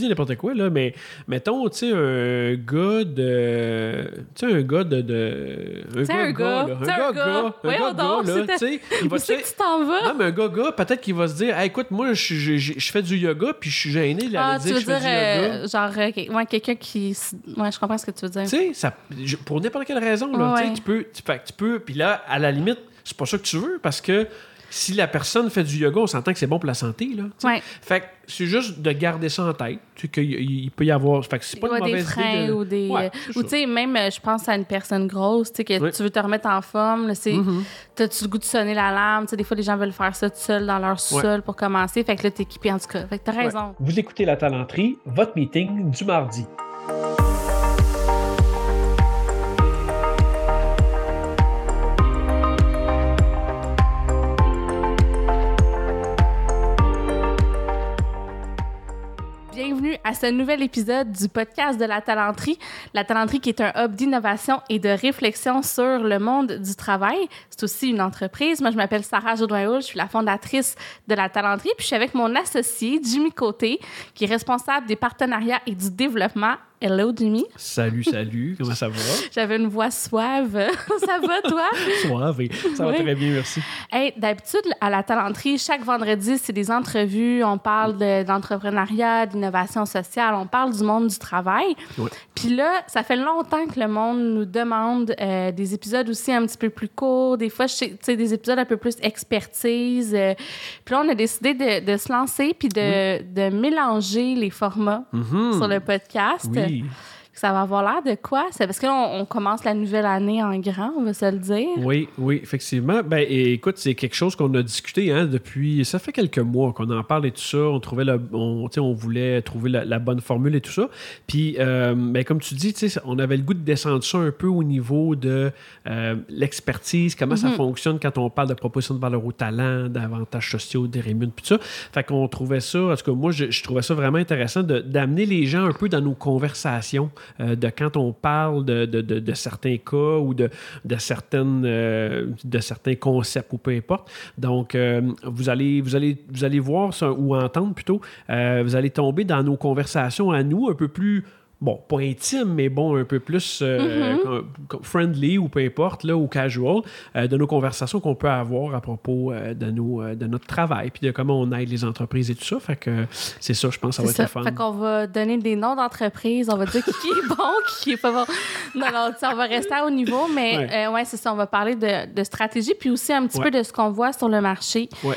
dis n'importe quoi, là, mais mettons, tu sais, un gars de. Tu sais, un gars de. de un gars, un gars, là, un gars, un gars, un gars, gars, là, tu sais. Il va tu t'en vas? Non, mais un gars, gars, peut-être qu'il va se dire, écoute, moi, je, je, je, fais du yoga, puis je suis gêné d'aller ah, dire que je fais dire, du yoga. Euh, genre, euh, ouais, quelqu'un qui. Ouais, je comprends ce que tu veux dire. Tu sais, pour n'importe quelle raison, là, ouais. tu peux. Tu, tu peux. Puis là, à la limite, c'est pas ça que tu veux, parce que si la personne fait du yoga, on s'entend que c'est bon pour la santé. Là, ouais. Fait que c'est juste de garder ça en tête. Tu qu'il il peut y avoir. Fait que c'est pas une mauvaise des freins idée ou des. Ouais, ou tu sais, même, euh, je pense à une personne grosse, tu sais, que Oui. tu veux te remettre en forme. là, c'est Mhm. T'as-tu le goût de sonner l'alarme? Tu sais, des fois, les gens veulent faire ça tout seul dans leur sous-sol pour commencer. Fait que là, t'es équipé en tout cas. Fait que t'as raison. Vous écoutez La Talenterie, votre meeting du mardi. À ce nouvel épisode du podcast de la talenterie. La talenterie qui est un hub d'innovation et de réflexion sur le monde du travail. C'est aussi une entreprise. Moi, je m'appelle Sarah Jodoin-Houle. Je suis la fondatrice de la talenterie. Puis je suis avec mon associé, Jimmy Côté, qui est responsable des partenariats et du développement. Hello, Jimmy. Salut, salut, comment ça va? J'avais une voix suave. ça va, toi? Soave, ça va Oui. très bien, merci. Hey, D'habitude, à la talenterie, chaque vendredi, c'est des entrevues. On parle de- d'entrepreneuriat, d'innovation sociale. On parle du monde du travail. Puis là, ça fait longtemps que le monde nous demande euh, des épisodes aussi un petit peu plus courts. Des fois, tu sais, des épisodes un peu plus expertise. euh. puis là, on a décidé de, de se lancer puis de, de mélanger les formats Mhm. sur le podcast. Oui. 屁 Ça va avoir l'air de quoi? C'est parce que là, on, on commence la nouvelle année en grand, on va se le dire. Oui, oui, effectivement. Ben, écoute, c'est quelque chose qu'on a discuté hein, depuis. Ça fait quelques mois qu'on en parle et tout ça. On trouvait le, on, voulait trouver la, la bonne formule et tout ça. Puis, euh, ben, comme tu dis, on avait le goût de descendre ça un peu au niveau de euh, l'expertise, comment ça fonctionne quand on parle de proposition de valeur au talent, d'avantages sociaux, des rémunérations, puis tout ça. Fait qu'on trouvait ça, en tout cas, moi, je, je trouvais ça vraiment intéressant d'amener les gens un peu dans nos conversations, euh, de quand on parle de, de- de- certains cas ou de, certaines, euh, de certains concepts ou peu importe. Donc, euh, vous, allez, vous, allez, vous allez voir ou entendre plutôt, vous allez tomber dans nos conversations à nous un peu plus bon, pas intime, mais bon, un peu plus euh, com- friendly ou peu importe, là, ou casual, euh, de nos conversations qu'on peut avoir à propos euh, de, nos, de notre travail, puis de comment on aide les entreprises et tout ça. Fait que c'est ça, je pense, ça va être ça. le fun. Fait qu'on va donner des noms d'entreprises. On va dire qui est bon, qui est pas bon. Non, non, on va rester à haut niveau, mais Ouais. ouais, c'est ça. On va parler de, de stratégie, puis aussi un petit Ouais. peu de ce qu'on voit sur le marché. Ouais,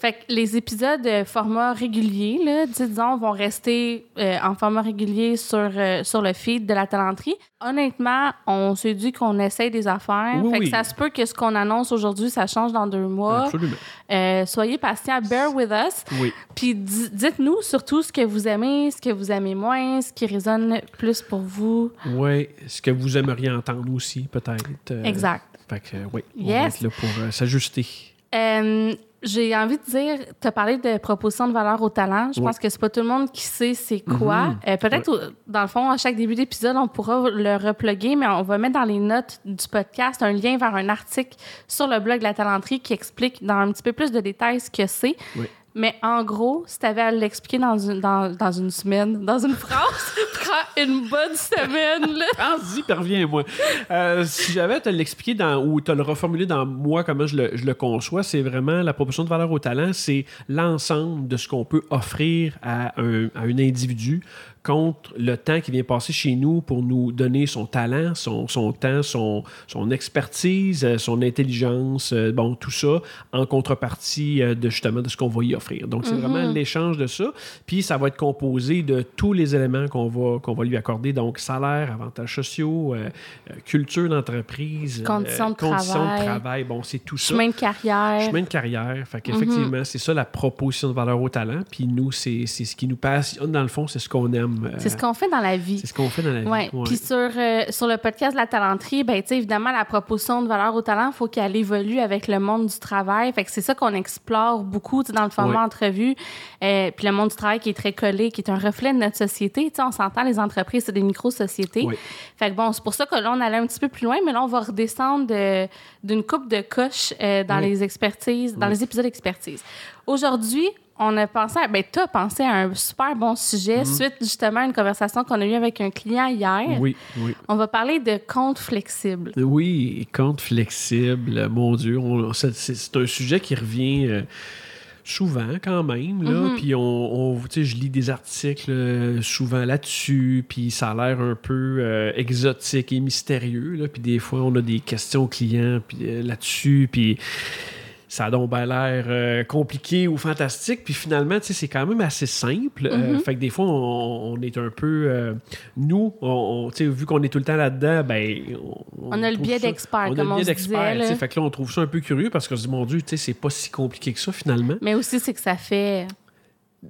fait que les épisodes format régulier, là, disons, vont rester en format régulier sur, euh, sur le feed de la talenterie. Honnêtement, on s'est dit qu'on essaye des affaires. Oui, fait que oui. ça se peut que ce qu'on annonce aujourd'hui, ça change dans deux mois. Absolument. Euh, soyez patients, bear with us. Oui. Puis di- dites-nous surtout ce que vous aimez, ce que vous aimez moins, ce qui résonne plus pour vous. Oui, ce que vous aimeriez entendre aussi, peut-être. euh, Exact. Fait que, oui, on va Yes. être là pour s'ajuster. Euh, j'ai envie de dire, tu as parlé de proposition de valeur au talent. Je Oui. pense que c'est pas tout le monde qui sait c'est quoi. Euh, Peut-être, dans le fond, à chaque début d'épisode, on pourra le repluguer, mais on va mettre dans les notes du podcast un lien vers un article sur le blog de la talenterie qui explique dans un petit peu plus de détails ce que c'est. Oui. Mais en gros, si tu avais à l'expliquer dans une, dans, dans une semaine, dans une phrase, prends une bonne semaine. Là. Vas-y, puis reviens-moi. Euh, si j'avais à te l'expliquer dans, ou te le reformuler dans moi, comment je le, je le conçois, c'est vraiment la proposition de valeur au talent, c'est l'ensemble de ce qu'on peut offrir à un, à un individu contre le temps qui vient passer chez nous pour nous donner son talent, son, son temps, son, son expertise, euh, son intelligence, euh, bon, tout ça, en contrepartie euh, de justement de ce qu'on va y offrir. Donc, c'est vraiment l'échange de ça. Puis, ça va être composé de tous les éléments qu'on va, qu'on va lui accorder. Donc, salaire, avantages sociaux, euh, culture d'entreprise, Conditions de conditions travail. de travail. Bon, c'est tout ça. Chemin de carrière. Chemin de carrière. Fait qu'effectivement, c'est ça la proposition de valeur au talent. Puis nous, c'est c'est ce qui nous passionne dans le fond, c'est ce qu'on aime. Euh, C'est ce qu'on fait dans la vie. c'est ce qu'on fait dans la vie. Ouais. Ouais. Puis sur, euh, sur le podcast de la talenterie, ben, tu sais, évidemment, la proposition de valeur au talent, il faut qu'elle évolue avec le monde du travail. Fait que c'est ça qu'on explore beaucoup dans le format Ouais. entrevue. Euh, puis le monde du travail qui est très collé, qui est un reflet de notre société. Tu sais, on s'entend, les entreprises, c'est des micro-sociétés. Fait que bon, c'est pour ça que là, on allait un petit peu plus loin, mais là, on va redescendre de- d'une coupe de coche euh, dans les expertises, dans les épisodes expertise. Aujourd'hui, on a pensé, à, ben, tu as pensé à un super bon sujet suite justement à une conversation qu'on a eue avec un client hier. Oui, oui. On va parler de compte flexible. Oui, compte flexible, mon Dieu. c'est- un sujet qui revient euh, souvent quand même. Là, Puis on, on- tu sais, je lis des articles euh, souvent là-dessus, puis ça a l'air un peu euh, exotique et mystérieux. Là, puis des fois, on a des questions clients puis, euh, là-dessus, puis ça a donc ben l'air euh, compliqué ou fantastique. Puis finalement, tu sais, c'est quand même assez simple. Euh, fait que des fois, on, on est un peu... euh, nous, on, on- tu sais, vu qu'on est tout le temps là-dedans, ben... On a le biais d'expert, On a le on biais d'expert. Fait que là, on trouve ça un peu curieux parce qu'on se dit, mon Dieu, tu sais, c'est pas si compliqué que ça finalement. Mais aussi, c'est que ça fait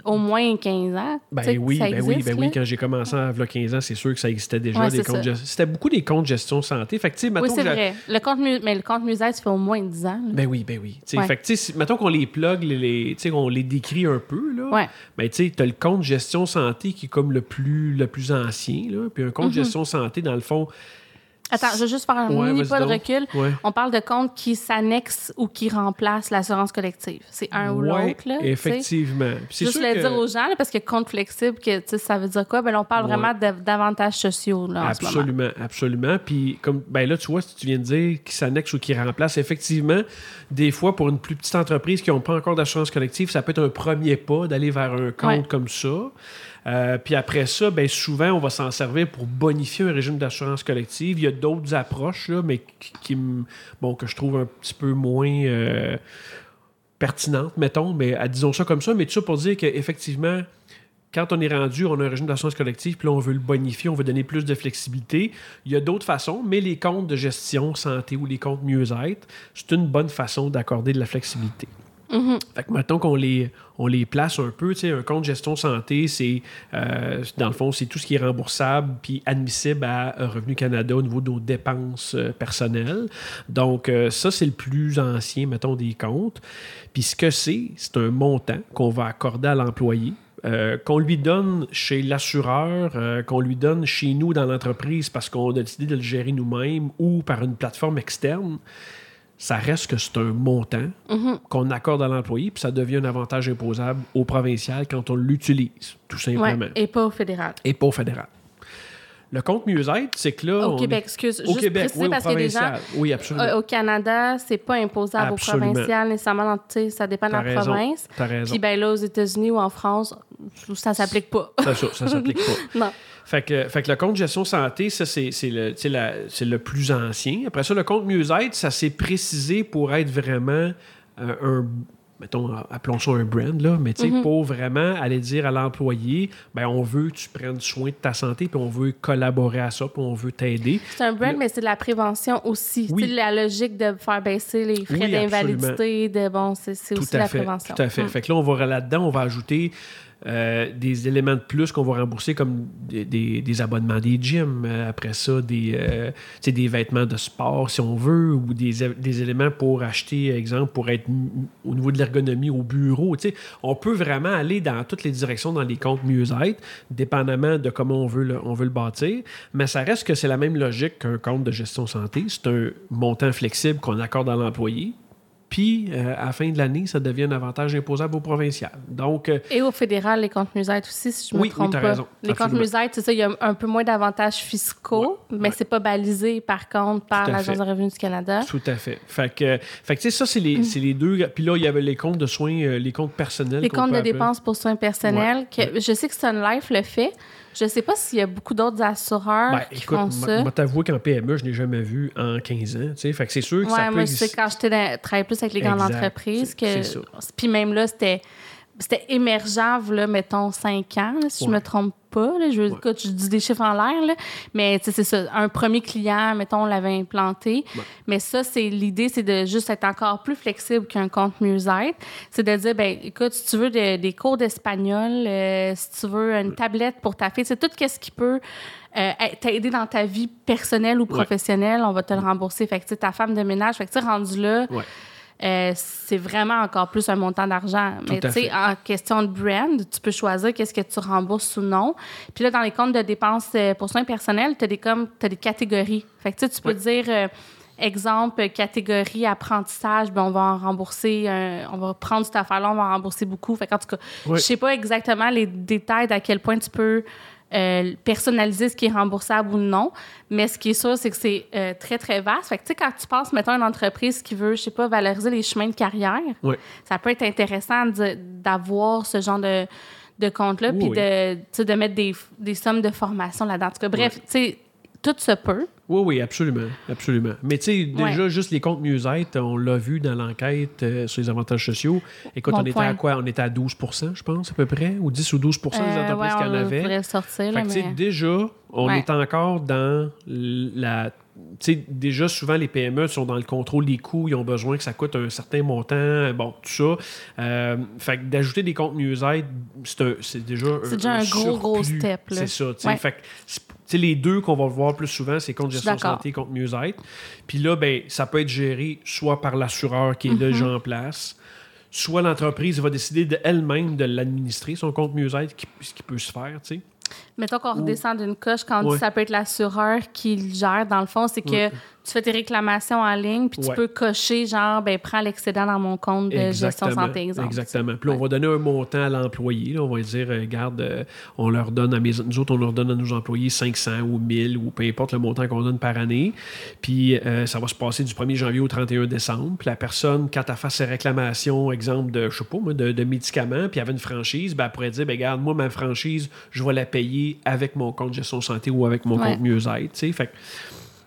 au moins 15 ans. Ben que oui, ça ben oui, ben oui. là. Quand j'ai commencé à il 15 ans, c'est sûr que ça existait déjà. Ouais, des comptes C'était beaucoup des comptes gestion santé. Fait que, Oui, c'est vrai. Le compte mu- mais le compte musette, ça fait au moins 10 ans. là. Ben oui, ben oui. Ouais. Fait que, mettons qu'on les plug, les, les- on les décrit un peu, là. Ouais. Ben, tu t'as le compte gestion santé qui est comme le plus, le plus ancien, là. Puis un compte Mhm. gestion santé, dans le fond. Attends, je vais juste faire un Ouais, mini pas de recul. Ouais. On parle de comptes qui s'annexent ou qui remplacent l'assurance collective. C'est un ou l'autre. effectivement. C'est Juste le que- dire aux gens, là, parce que compte flexible, que, ça veut dire quoi? Ben, on parle vraiment d'avantages sociaux là, en ce moment. Absolument, absolument. Puis comme ben là, tu vois, si tu viens de dire qui s'annexe ou qui remplace, effectivement, des fois, pour une plus petite entreprise qui n'a pas encore d'assurance collective, ça peut être un premier pas d'aller vers un compte comme ça. Euh, puis après ça, ben souvent, on va s'en servir pour bonifier un régime d'assurance collective. Il y a d'autres approches, là, mais qui, bon, que je trouve un petit peu moins euh, pertinentes, mettons, mais euh, disons ça comme ça. Mais tout ça pour dire qu'effectivement, quand on est rendu, on a un régime d'assurance collective, puis là, on veut le bonifier, on veut donner plus de flexibilité. Il y a d'autres façons, mais les comptes de gestion santé ou les comptes mieux-être, c'est une bonne façon d'accorder de la flexibilité. Mhm. Fait que mettons qu'on les, on les place un peu, un compte gestion santé, c'est, euh, dans le fond, c'est tout ce qui est remboursable puis admissible à Revenu Canada au niveau de nos dépenses euh, personnelles. Donc, euh, ça, c'est le plus ancien, mettons, des comptes. Puis ce que c'est, c'est un montant qu'on va accorder à l'employé. qu'on lui donne chez l'assureur, qu'on lui donne chez nous dans l'entreprise parce qu'on a décidé de le gérer nous-mêmes ou par une plateforme externe, ça reste que c'est un montant qu'on accorde à l'employé, puis ça devient un avantage imposable au provincial quand on l'utilise, tout simplement. Ouais, et pas au fédéral. Et pas au fédéral. Le compte mieux-être, c'est que là. Au on Québec, est- excuse. Au juste Québec, préciser oui, parce qu'il y a des gens. Oui, absolument. au Canada, c'est pas imposable Absolument. au provincial nécessairement. dans- Ça dépend de la raison. province. T'as raison. Puis ben là, aux États-Unis ou en France, ça s'applique pas. Ça, ça, ça s'applique pas. non. Fait que, fait que le compte gestion santé, ça, c'est c'est le, la- c'est le plus ancien. Après ça, le compte mieux-être, ça s'est précisé pour être vraiment euh, un. Mettons, appelons ça un brand, là, mais tu sais, Mm-hmm. pour vraiment aller dire à l'employé, ben on veut que tu prennes soin de ta santé, puis on veut collaborer à ça, puis on veut t'aider. C'est un brand, mais c'est de la prévention aussi. Oui. Sais, la logique de faire baisser les frais Oui, d'invalidité, de bon, c'est c'est aussi la fait. prévention. Tout à fait. Mm. Fait que là, on va là-dedans, on va ajouter euh, des éléments de plus qu'on va rembourser, comme des, abonnements des gyms, euh, après ça, des, euh, des vêtements de sport, si on veut, ou des, des éléments pour acheter, exemple, pour être au niveau de l'ergonomie au bureau. On peut vraiment aller dans toutes les directions dans les comptes mieux-être, dépendamment de comment on veut le, on veut le bâtir. Mais ça reste que c'est la même logique qu'un compte de gestion santé. C'est un montant flexible qu'on accorde à l'employé. Puis, euh, à la fin de l'année, ça devient un avantage imposable au provincial. Donc, euh, Et au fédéral, les comptes musettes aussi, si je me Oui, oui, trompe t'as pas. raison. Les comptes musettes, c'est ça, il y a un peu moins d'avantages fiscaux, mais ouais. c'est pas balisé, par contre, par l'Agence de revenus du Canada. tout à fait. Fait que, fait que tu sais, ça, c'est Mm. les, c'est les deux. Puis là, il y avait les comptes de soins, euh, les comptes personnels. Les comptes de appeler. dépenses pour soins personnels, que je sais que Sun Life le fait. Je sais pas s'il y a beaucoup d'autres assureurs Ben, qui écoute, font ça. moi, t'avouer qu'en PME, je n'ai jamais vu en 15 ans. tu sais. Fait que c'est sûr que ça Ouais, peut moi, je sais quand j'étais dans- travaillais plus avec les grandes Exact. entreprises, que puis même là, c'était c'était émergent, là, mettons, 5 ans, là, si je Ouais. me trompe pas. Là, je, Ouais. écoute, je dis des chiffres en l'air, là, mais c'est ça. Un premier client, mettons, on l'avait implanté. Ouais. Mais ça, c'est l'idée, c'est de juste être encore plus flexible qu'un compte mieux-être. C'est de dire, ben écoute, si tu veux de- des cours d'espagnol, euh, si tu veux une tablette pour ta fille, c'est tout ce qui peut euh, t'aider dans ta vie personnelle ou professionnelle, on va te le rembourser. Fait que, ta femme de ménage, fait que, rendu là. Euh, c'est vraiment encore plus un montant d'argent. Mais tu sais, en question de brand, tu peux choisir qu'est-ce que tu rembourses ou non. Puis là, dans les comptes de dépenses euh, pour soins personnels, tu as des, comme, t'as des catégories. Fait que tu sais, tu peux dire, euh, exemple, catégorie apprentissage, ben on va en rembourser, un- on va prendre cette affaire-là, on va en rembourser beaucoup. Fait en tout cas, je sais pas exactement les détails d'à quel point tu peux euh, personnaliser ce qui est remboursable ou non, mais ce qui est sûr, c'est que c'est euh, très, très vaste. Fait que, tu sais, quand tu penses, mettons, à une entreprise qui veut, je sais pas, valoriser les chemins de carrière, ça peut être intéressant d'avoir ce genre de, de compte-là, Oui, puis de, mettre des, des sommes de formation là-dedans. En tout cas, bref, tu sais, tout se peut. Oui, oui, absolument. absolument. Mais tu sais, déjà, Ouais. juste les comptes Musette, on l'a vu dans l'enquête euh, sur les avantages sociaux. Écoute, Bon on était point. à quoi? On était à 12% je pense, à peu près, ou 10 ou 12% des Euh, entreprises ouais, qui en avaient. sortir, là, Fait que, mais... déjà, on Ouais. est encore dans la. Déjà, souvent, les PME sont dans le contrôle des coûts, ils ont besoin que ça coûte un certain montant, bon, tout ça. Euh, fait que d'ajouter des comptes Musette, c'est un- c'est déjà C'est déjà un gros, gros step. C'est ça. Ouais. Fait que, les deux qu'on va voir plus souvent, c'est compte gestion santé, compte Musette. Puis là, ben, ça peut être géré soit par l'assureur qui est déjà en place, soit l'entreprise va décider d'elle-même de l'administrer, son compte qui, ce qui peut se faire, tu sais. Mettons qu'on redescend d'une coche quand on dit Ouais. ça peut être l'assureur qui le gère. Dans le fond, c'est que. Tu fais tes réclamations en ligne, puis tu Ouais. peux cocher, genre, ben prends l'excédent dans mon compte de gestion santé, exemple. Exactement. Puis là, on va donner un montant à l'employé. là. On va dire, euh, regarde, euh, on leur donne à mes, nous autres, on leur donne à nos employés 500 ou 1000 ou peu importe le montant qu'on donne par année. Puis euh, ça va se passer du 1er janvier au 31 décembre. Puis la personne, quand elle fait ses réclamations, exemple de, je sais pas, moi, de, de médicaments, puis elle avait une franchise, ben, elle pourrait dire, ben, regarde, moi, ma franchise, je vais la payer avec mon compte gestion santé ou avec mon Ouais. compte mieux-être. tu sais. Fait que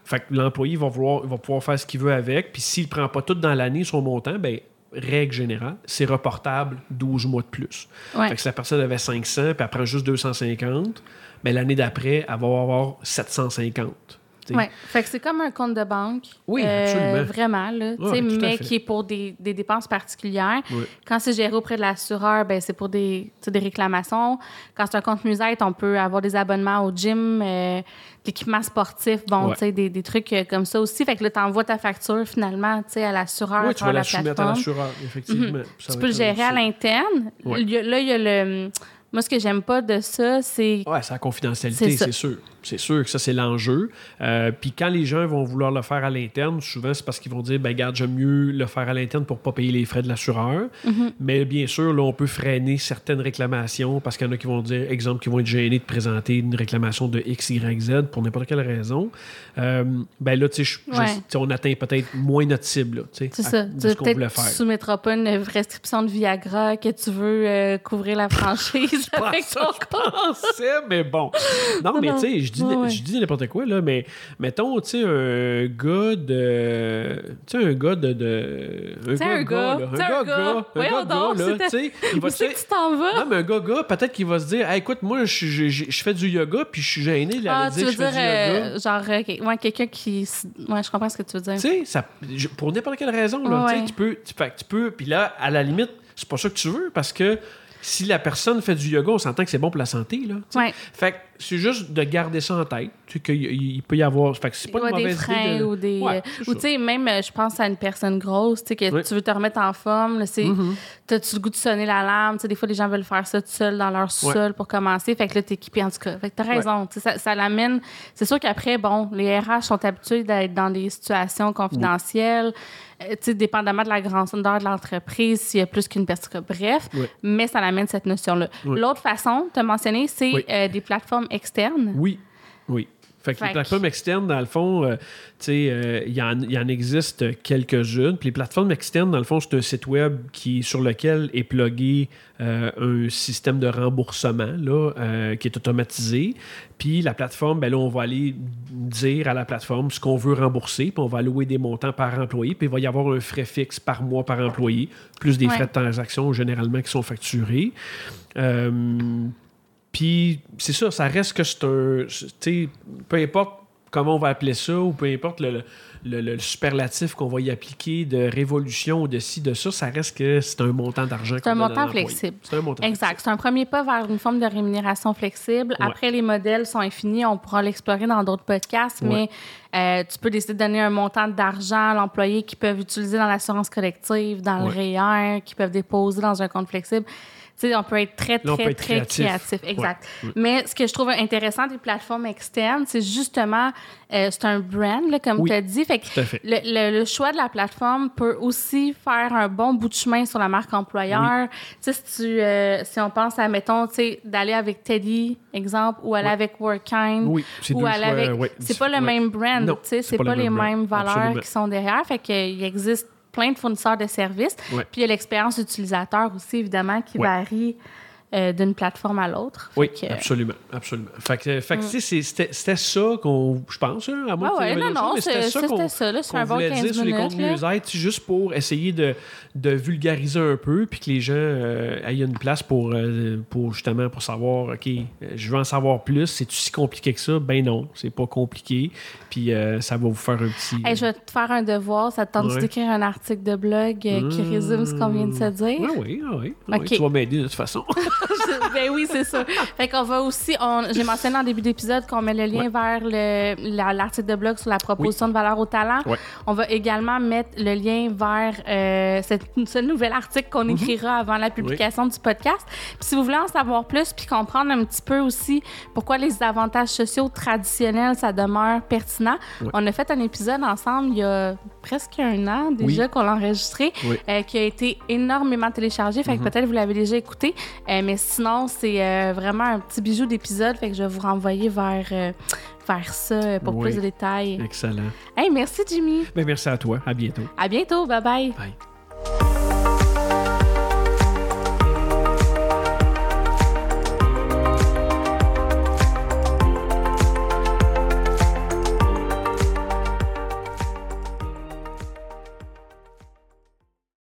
fait que l'employé va, vouloir- va pouvoir faire ce qu'il veut avec. Puis s'il ne prend pas tout dans l'année son montant, ben règle générale, c'est reportable 12 mois de plus. Ouais. Fait que si la personne avait 500 puis elle prend juste 250, ben l'année d'après, elle va avoir 750. Ouais. Fait que c'est comme un compte de banque. Oui, Euh, absolument. Vraiment, là. Ouais, mais qui est pour des, des dépenses particulières. Quand c'est géré auprès de l'assureur, ben c'est pour des, des réclamations. Quand c'est un compte musette, on peut avoir des abonnements au gym, euh, l'équipement sportif, bon, Ouais. des, des trucs euh, comme ça aussi. Fait que là, tu envoies ta facture finalement, à l'assureur. Oui, tu vas la la soumettre à l'assureur, effectivement. Ça Tu peux le gérer à l'interne. Là, il y a le. Moi, ce que j'aime pas de ça, c'est. Ouais, c'est la confidentialité, C'est sûr. C'est sûr que ça, c'est l'enjeu. Euh, Puis quand les gens vont vouloir le faire à l'interne, souvent, c'est parce qu'ils vont dire, ben garde, j'aime mieux le faire à l'interne pour pas payer les frais de l'assureur. Mm-hmm. Mais bien sûr, là, on peut freiner certaines réclamations parce qu'il y en a qui vont dire, exemple, qui vont être gênés de présenter une réclamation de X, Y, Z pour n'importe quelle raison. Euh, ben là, tu sais, on atteint peut-être moins notre cible, là, tu sais, C'est ça. Tu peut-être tu soumettras pas une restriction de Viagra que tu veux euh, couvrir la franchise je compte. pensais, mais bon. Non, mais tu sais, je dis, Ouais, ouais. je dis n'importe quoi, là, mais mettons, tu sais, un gars de. Tu sais, un gars de. de un Tu sais, un gars, là, tu sais, un gars. un Voyons gars, donc, là, c'était- tu sais, il va tu t'en vas? non, mais un gars, gars, peut-être qu'il va se dire, Hey, écoute, moi, je, je, je- je fais du yoga, puis je suis gêné d'aller Ah, tu dire veux que je fais dire, du yoga. euh, genre, euh, ouais, quelqu'un qui. Ouais, je comprends ce que tu veux dire. Tu sais, pour n'importe quelle raison, là, Ouais, tu peux, tu, fait tu peux, puis là, à la limite, c'est pas ça que tu veux, parce que si la personne fait du yoga, on s'entend que c'est bon pour la santé, là. tu. Ouais. Fait que c'est juste de garder ça en tête, tu qu'il il peut y avoir, fait que c'est pas Ouais, une des mauvaise freins idée de... ou des. Ouais, ou tu sais, même, euh, je pense à une personne grosse, tu sais, que tu veux te remettre en forme. là, c'est Mhm. T'as-tu le goût de sonner l'alarme? Tu sais, des fois, les gens veulent faire ça tout seul dans leur sous-sol pour commencer. Fait que là, t'es équipé en tout cas. Fait que t'as raison. Tu Ça, ça l'amène. C'est sûr qu'après, bon, les RH sont habitués d'être dans des situations confidentielles. Euh, tu sais, dépendamment de la grandeur de l'entreprise, s'il y a plus qu'une personne. Bref, mais ça l'amène cette notion-là. L'autre façon, tu as mentionné, c'est Oui. euh, des plateformes externes. Oui, oui. Fait que Fait les plateformes externes, dans le fond, euh, tu sais, euh, il y, en, il y en existe quelques-unes. Puis les plateformes externes, dans le fond, c'est un site web qui, sur lequel est plugué euh, un système de remboursement là, qui est automatisé. Puis la plateforme, ben là, on va aller dire à la plateforme ce qu'on veut rembourser, puis on va allouer des montants par employé, puis il va y avoir un frais fixe par mois par employé, plus des Ouais. frais de transaction généralement qui sont facturés. Puis c'est ça, ça reste que c'est un. Tu sais, peu importe comment on va appeler ça, ou peu importe le, le- le superlatif qu'on va y appliquer de révolution ou de ci, de ça, ça reste que c'est un montant d'argent. C'est un montant flexible. C'est un montant Exact. C'est un premier pas vers une forme de rémunération flexible. Ouais. Après, les modèles sont infinis. On pourra l'explorer dans d'autres podcasts, Ouais. mais euh, tu peux décider de donner un montant d'argent à l'employé qu'ils peuvent utiliser dans l'assurance collective, dans Ouais. le REER, qu'ils peuvent déposer dans un compte flexible. Sais, on peut être très, Là, très, très créatif. Exact. Ouais. Mais ce que je trouve intéressant des plateformes externes, c'est justement, euh, c'est un brand, là, comme Oui, tu as dit. Fait que tout à fait. Le, le- le choix de la plateforme peut aussi faire un bon bout de chemin sur la marque employeur. Si, tu, euh, si on pense à, mettons, tu sais, d'aller avec Teddy, exemple, ou aller Ouais. avec Workkind. Oui, c'est Ou aller choix, avec. ouais, c'est pas le même brand, tu sais, c'est pas, le les mêmes valeurs Absolument. qui sont derrière. Fait qu'il existe plein de fournisseurs de services. Ouais. Puis il y a l'expérience utilisateur aussi, évidemment, qui Ouais. varie euh, d'une plateforme à l'autre. Oui, que- absolument, absolument. Fait que, fait que, c'est- c'était c'était ça qu'on, je pense, hein, à moins Ah ouais, non, non, c'était ça qu'on bon voulait 15 dire sur les minutes, contenus juste pour essayer de, de vulgariser un peu, puis que les gens euh, aient une place pour, euh, pour justement pour savoir, OK, euh, je veux en savoir plus, c'est-tu si compliqué que ça? Ben non, c'est pas compliqué, puis euh, ça va vous faire un petit... Hey, je vais te faire un devoir. Ça te tente Ouais. d'écrire un article de blog euh, qui résume ce qu'on vient de se dire? Ah oui, ah oui, ah oui, OK. tu vas m'aider de toute façon. ben oui, c'est ça. Fait qu'on va aussi, j'ai mentionné en début d'épisode qu'on met le lien Ouais. vers le- la- l'article de blog sur la proposition de valeur au talent. Ouais. On va également mettre le lien vers euh, cette- ce nouvel article qu'on Mhm. écrira avant la publication du podcast. Puis si vous voulez en savoir plus, puis comprendre un petit peu aussi pourquoi les avantages sociaux traditionnels, ça demeure pertinent, Ouais. on a fait un épisode ensemble il y a presque un an déjà Oui. qu'on l'a enregistré, euh, qui a été énormément téléchargé. Fait que Mhm. peut-être vous l'avez déjà écouté. Euh, mais sinon, c'est euh, vraiment un petit bijou d'épisode. Fait que je vais vous renvoyer vers, euh, vers ça euh, pour Oui. plus de détails. Excellent. Hey, merci Jimmy. Ben, merci à toi, à bientôt. À bientôt. Bye bye. Bye.